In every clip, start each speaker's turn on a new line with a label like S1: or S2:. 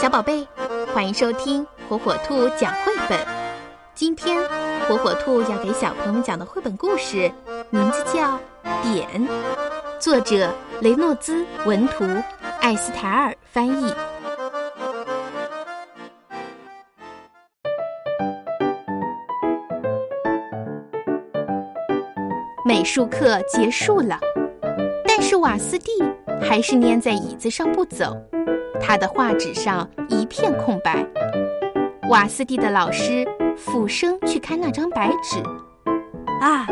S1: 小宝贝，欢迎收听火火兔讲绘本。今天，火火兔要给小朋友们讲的绘本故事名字叫《点》，作者雷诺兹文图，艾斯台尔翻译。美术课结束了，但是瓦斯蒂还是粘在椅子上不走。他的画纸上一片空白。瓦斯蒂的老师俯身去看那张白纸，
S2: 啊，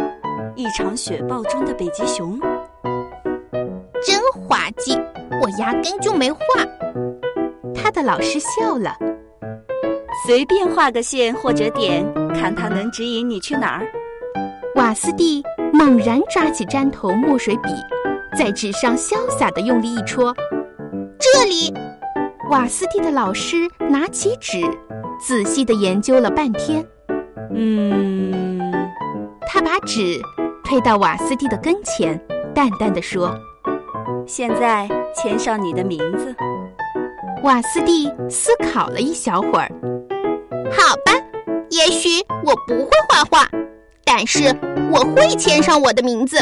S2: 一场雪暴中的北极熊，
S1: 真滑稽！我压根就没画。他的老师笑了，
S2: 随便画个线或者点，看它能指引你去哪儿。
S1: 瓦斯蒂猛然抓起粘头墨水笔，在纸上潇洒地用力一戳，这里。瓦斯蒂的老师拿起纸，仔细地研究了半天。
S2: 嗯，
S1: 他把纸推到瓦斯蒂的跟前，淡淡的说：“
S2: 现在签上你的名字。”
S1: 瓦斯蒂思考了一小会儿，“好吧，也许我不会画画，但是我会签上我的名字。”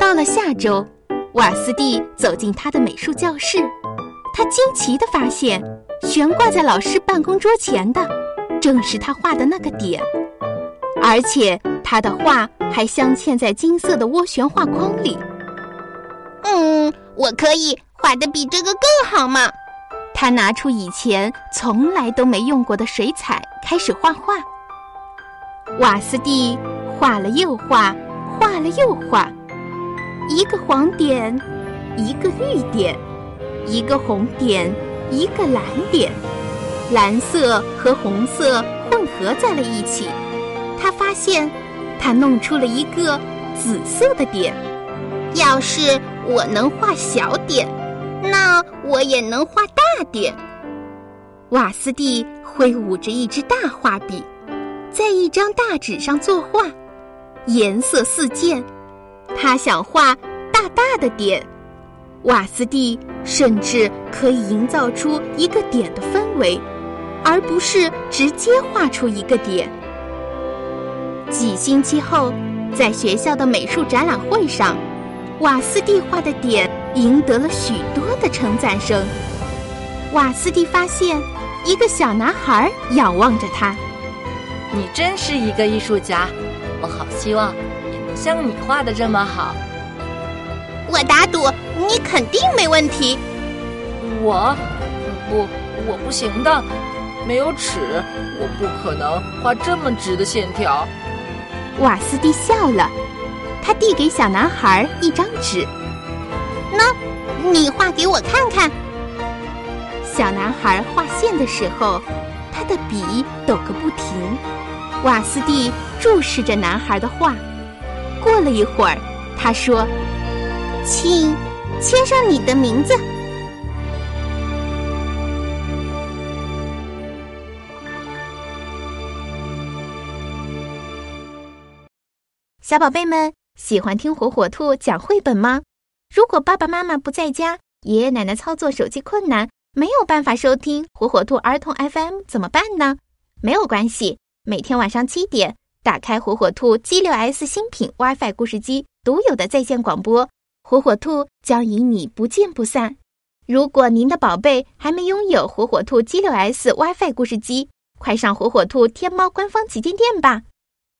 S1: 到了下周，瓦斯蒂走进他的美术教室。他惊奇地发现，悬挂在老师办公桌前的，正是他画的那个点，而且他的画还镶嵌在金色的涡旋画框里。嗯，我可以画的比这个更好吗？他拿出以前从来都没用过的水彩，开始画画。瓦斯蒂画了又画，画了又画，一个黄点，一个绿点。一个红点，一个蓝点，蓝色和红色混合在了一起。他发现，他弄出了一个紫色的点。要是我能画小点，那我也能画大点。瓦斯蒂挥舞着一支大画笔，在一张大纸上作画，颜色四溅。他想画大大的点。瓦斯蒂甚至可以营造出一个点的氛围，而不是直接画出一个点。几星期后，在学校的美术展览会上，瓦斯蒂画的点赢得了许多的称赞声。瓦斯蒂发现一个小男孩仰望着他：“
S3: 你真是一个艺术家，我好希望也能像你画的这么好。”
S1: 我打赌你肯定没问题。
S3: 我，不，我不行的，没有尺，我不可能画这么直的线条。
S1: 瓦斯蒂笑了，他递给小男孩一张纸，那，你画给我看看。小男孩画线的时候，他的笔抖个不停。瓦斯蒂注视着男孩的画，过了一会儿，他说。请签上你的名字，小宝贝们喜欢听火火兔讲绘本吗？如果爸爸妈妈不在家，爷爷奶奶操作手机困难，没有办法收听火火兔儿童 FM 怎么办呢？没有关系，每天晚上七点，打开火火兔 G 六 S 新品 WiFi 故事机独有的在线广播。火火兔将与你不见不散。如果您的宝贝还没拥有火火兔 G6S WiFi 故事机，快上火火兔天猫官方旗舰店吧。